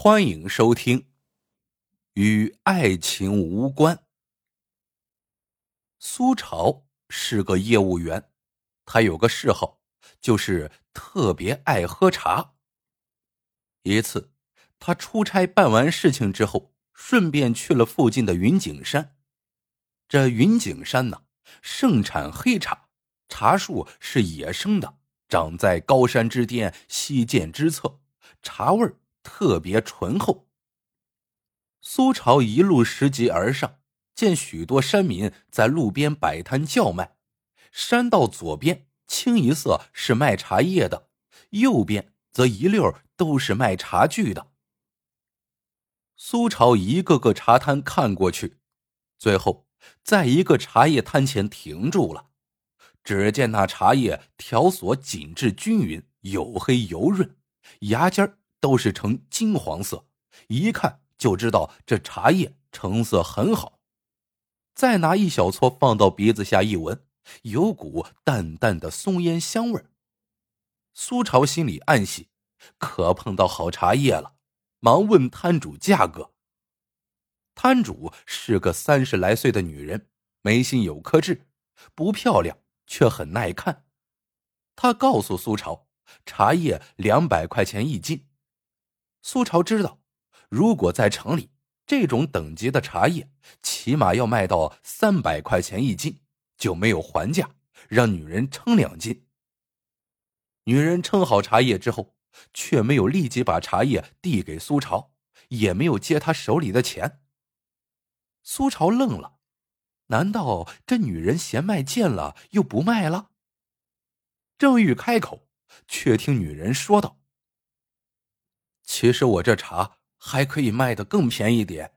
欢迎收听《与爱情无关》。苏潮是个业务员，他有个嗜好，就是特别爱喝茶。一次，他出差办完事情之后，顺便去了附近的云景山。这云景山呢，盛产黑茶，茶树是野生的，长在高山之巅，溪涧之侧，茶味儿。特别醇厚。苏朝一路拾级而上，见许多山民在路边摆摊叫卖。山道左边清一色是卖茶叶的，右边则一溜都是卖茶具的。苏朝一个个茶摊看过去，最后在一个茶叶摊前停住了。只见那茶叶条索紧致均匀，黝黑油润，芽尖儿。都是呈金黄色，一看就知道这茶叶成色很好。再拿一小撮放到鼻子下一闻，有股淡淡的松烟香味苏朝心里暗喜，可碰到好茶叶了，忙问摊主价格。摊主是个三十来岁的女人，眉心有颗痣，不漂亮却很耐看。她告诉苏朝，茶叶两百块钱一斤。苏朝知道，如果在城里，这种等级的茶叶起码要卖到三百块钱一斤，就没有还价，让女人称两斤。女人称好茶叶之后，却没有立即把茶叶递给苏朝，也没有接他手里的钱。苏朝愣了，难道这女人嫌卖贱了，又不卖了？正欲开口，却听女人说道。其实我这茶还可以卖的更便宜点，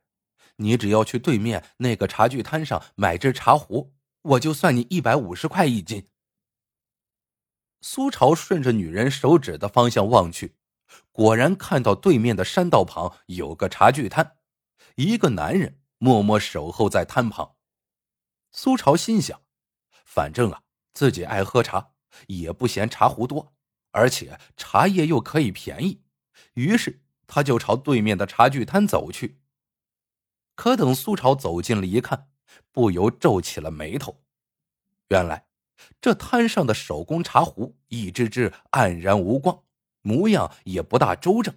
你只要去对面那个茶具摊上买只茶壶，我就算你一百五十块一斤。苏朝顺着女人手指的方向望去，果然看到对面的山道旁有个茶具摊，一个男人默默守候在摊旁。苏朝心想，反正啊自己爱喝茶，也不嫌茶壶多，而且茶叶又可以便宜。于是，他就朝对面的茶具摊走去。可等苏朝走近了一看，不由皱起了眉头。原来，这摊上的手工茶壶一只只黯然无光，模样也不大周正，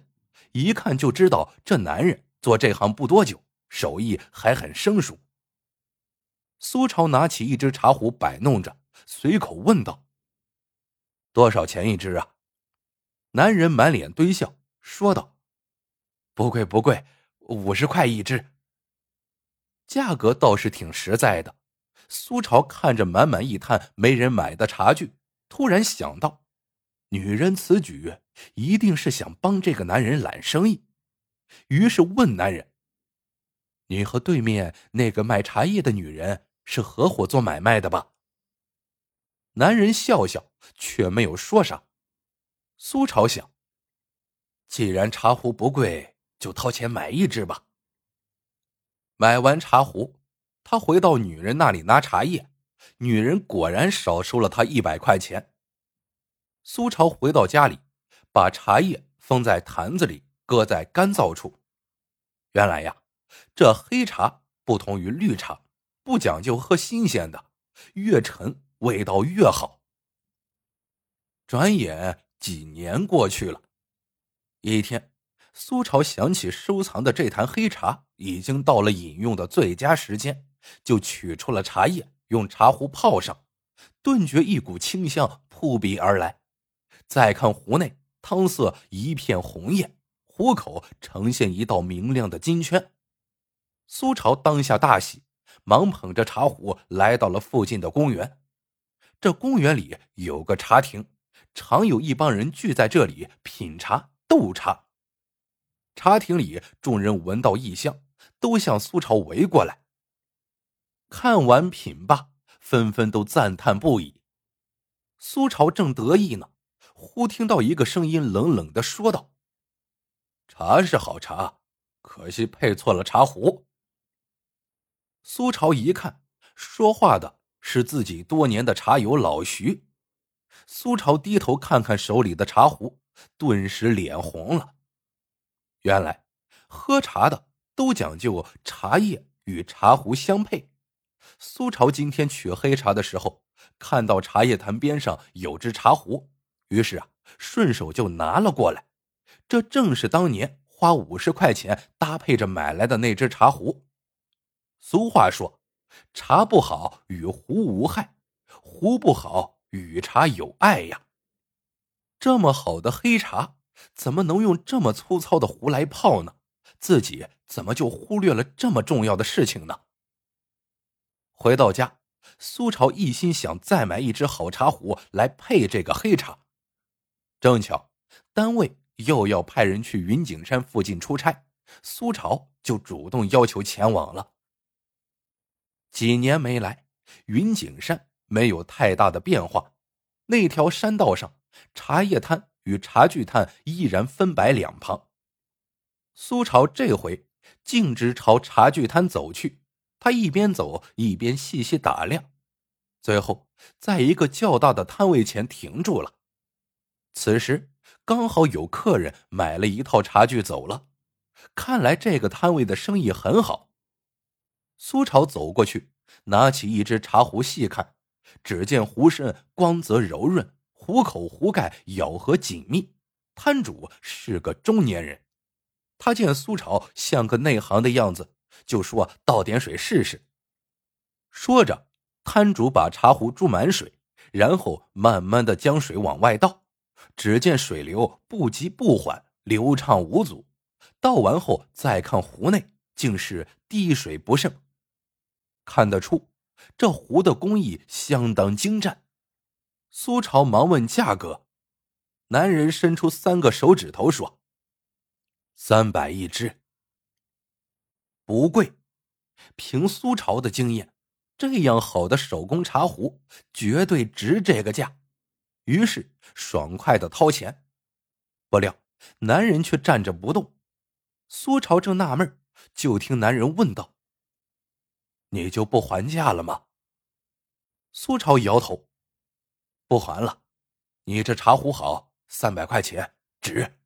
一看就知道这男人做这行不多久，手艺还很生疏。苏朝拿起一只茶壶摆弄着，随口问道：“多少钱一只啊？”男人满脸堆笑。说道：“不贵不贵，五十块一只。价格倒是挺实在的。”苏朝看着满满一摊没人买的茶具，突然想到，女人此举一定是想帮这个男人揽生意，于是问男人：“你和对面那个卖茶叶的女人是合伙做买卖的吧？”男人笑笑，却没有说啥。苏朝想。既然茶壶不贵，就掏钱买一只吧。买完茶壶，他回到女人那里拿茶叶，女人果然少收了他一百块钱。苏朝回到家里，把茶叶封在坛子里，搁在干燥处。原来呀，这黑茶不同于绿茶，不讲究喝新鲜的，越陈味道越好。转眼几年过去了。一天，苏朝想起收藏的这坛黑茶已经到了饮用的最佳时间，就取出了茶叶，用茶壶泡上，顿觉一股清香扑鼻而来。再看壶内，汤色一片红艳，壶口呈现一道明亮的金圈。苏朝当下大喜，忙捧着茶壶来到了附近的公园。这公园里有个茶亭，常有一帮人聚在这里品茶。斗茶，茶亭里众人闻到异香，都向苏朝围过来。看完品罢，纷纷都赞叹不已。苏朝正得意呢，忽听到一个声音冷冷的说道：“茶是好茶，可惜配错了茶壶。”苏朝一看，说话的是自己多年的茶友老徐。苏朝低头看看手里的茶壶。顿时脸红了。原来喝茶的都讲究茶叶与茶壶相配。苏朝今天取黑茶的时候，看到茶叶坛边上有只茶壶，于是啊，顺手就拿了过来。这正是当年花五十块钱搭配着买来的那只茶壶。俗话说：“茶不好与壶无害，壶不好与茶有爱呀。”这么好的黑茶，怎么能用这么粗糙的壶来泡呢？自己怎么就忽略了这么重要的事情呢？回到家，苏朝一心想再买一只好茶壶来配这个黑茶。正巧单位又要派人去云景山附近出差，苏朝就主动要求前往了。几年没来，云景山没有太大的变化，那条山道上。茶叶摊与茶具摊依然分摆两旁。苏朝这回径直朝茶具摊走去，他一边走一边细细打量，最后在一个较大的摊位前停住了。此时刚好有客人买了一套茶具走了，看来这个摊位的生意很好。苏朝走过去，拿起一只茶壶细看，只见壶身光泽柔润。壶口壶盖咬合紧密，摊主是个中年人。他见苏朝像个内行的样子，就说：“倒点水试试。”说着，摊主把茶壶注满水，然后慢慢的将水往外倒。只见水流不急不缓，流畅无阻。倒完后再看壶内，竟是滴水不剩。看得出，这壶的工艺相当精湛。苏朝忙问价格，男人伸出三个手指头说：“三百一只，不贵。凭苏朝的经验，这样好的手工茶壶绝对值这个价。”于是爽快的掏钱。不料男人却站着不动。苏朝正纳闷，就听男人问道：“你就不还价了吗？”苏朝摇头。不还了，你这茶壶好，三百块钱值。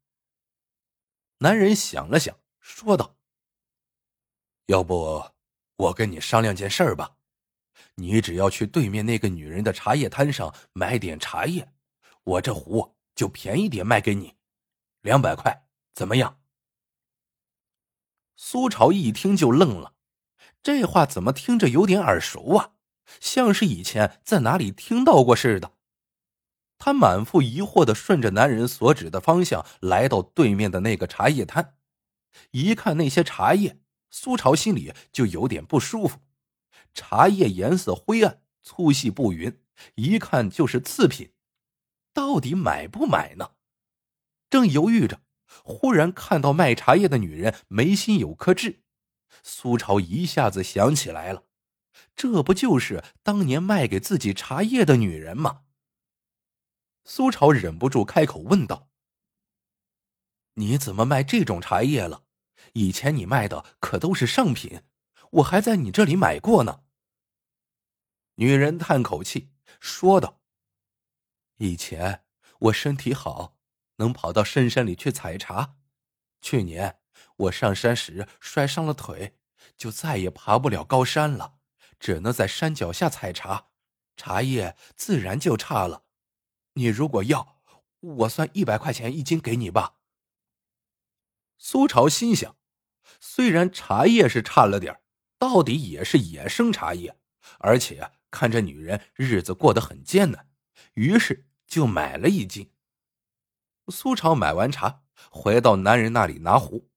男人想了想，说道：“要不我跟你商量件事儿吧，你只要去对面那个女人的茶叶摊上买点茶叶，我这壶就便宜点卖给你，两百块，怎么样？”苏朝一听就愣了，这话怎么听着有点耳熟啊？像是以前在哪里听到过似的。他满腹疑惑的顺着男人所指的方向来到对面的那个茶叶摊，一看那些茶叶，苏朝心里就有点不舒服。茶叶颜色灰暗，粗细不匀，一看就是次品。到底买不买呢？正犹豫着，忽然看到卖茶叶的女人眉心有颗痣，苏朝一下子想起来了，这不就是当年卖给自己茶叶的女人吗？苏朝忍不住开口问道：“你怎么卖这种茶叶了？以前你卖的可都是上品，我还在你这里买过呢。”女人叹口气说道：“以前我身体好，能跑到深山里去采茶。去年我上山时摔伤了腿，就再也爬不了高山了，只能在山脚下采茶，茶叶自然就差了。”你如果要，我算一百块钱一斤给你吧。苏朝心想，虽然茶叶是差了点到底也是野生茶叶，而且看这女人日子过得很艰难，于是就买了一斤。苏朝买完茶，回到男人那里拿壶，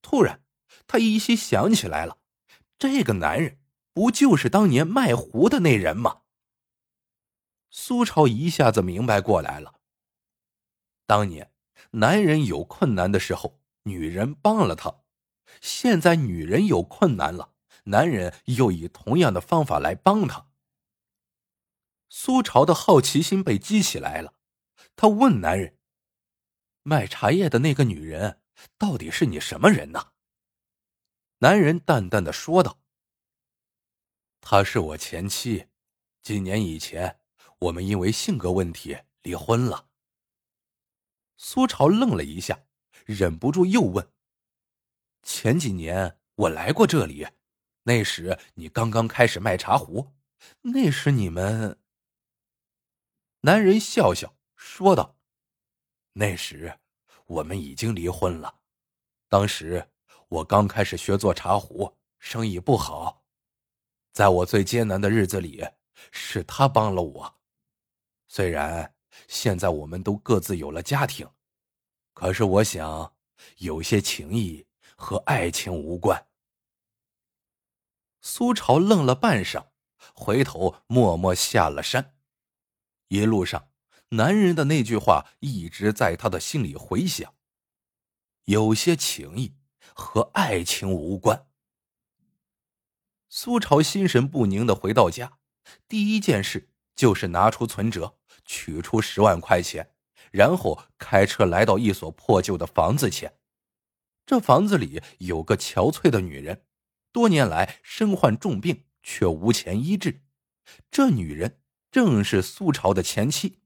突然他依稀想起来了，这个男人不就是当年卖壶的那人吗？苏超一下子明白过来了。当年男人有困难的时候，女人帮了他；现在女人有困难了，男人又以同样的方法来帮他。苏朝的好奇心被激起来了，他问男人：“卖茶叶的那个女人到底是你什么人呢？”男人淡淡的说道：“她是我前妻，几年以前。”我们因为性格问题离婚了。苏朝愣了一下，忍不住又问：“前几年我来过这里，那时你刚刚开始卖茶壶，那时你们……男人笑笑说道：“那时我们已经离婚了，当时我刚开始学做茶壶，生意不好，在我最艰难的日子里，是他帮了我。虽然现在我们都各自有了家庭，可是我想，有些情谊和爱情无关。”苏朝愣了半晌，回头默默下了山。一路上，男人的那句话一直在他的心里回响。有些情谊和爱情无关。苏朝心神不宁的回到家，第一件事就是拿出存折，取出十万块钱，然后开车来到一所破旧的房子前。这房子里有个憔悴的女人，多年来身患重病，却无钱医治。这女人。正是苏朝的前妻。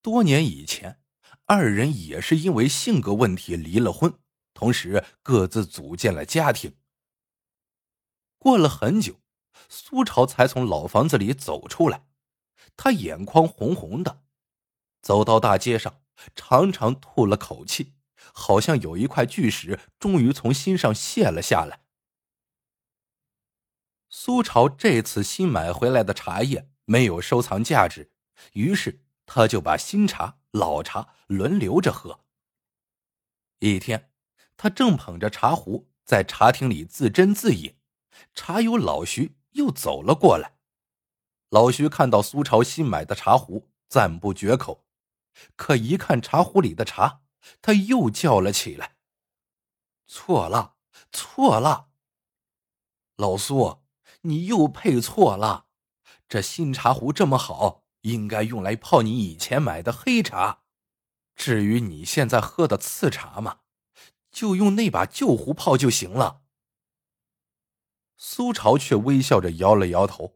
多年以前，二人也是因为性格问题离了婚，同时各自组建了家庭。过了很久，苏朝才从老房子里走出来，他眼眶红红的，走到大街上，长长吐了口气，好像有一块巨石终于从心上卸了下来。苏朝这次新买回来的茶叶。没有收藏价值，于是他就把新茶、老茶轮流着喝。一天，他正捧着茶壶在茶厅里自斟自饮，茶友老徐又走了过来。老徐看到苏朝新买的茶壶，赞不绝口，可一看茶壶里的茶，他又叫了起来：“错了，错了！老苏，你又配错了。”这新茶壶这么好，应该用来泡你以前买的黑茶。至于你现在喝的次茶嘛，就用那把旧壶泡就行了。苏朝却微笑着摇了摇头，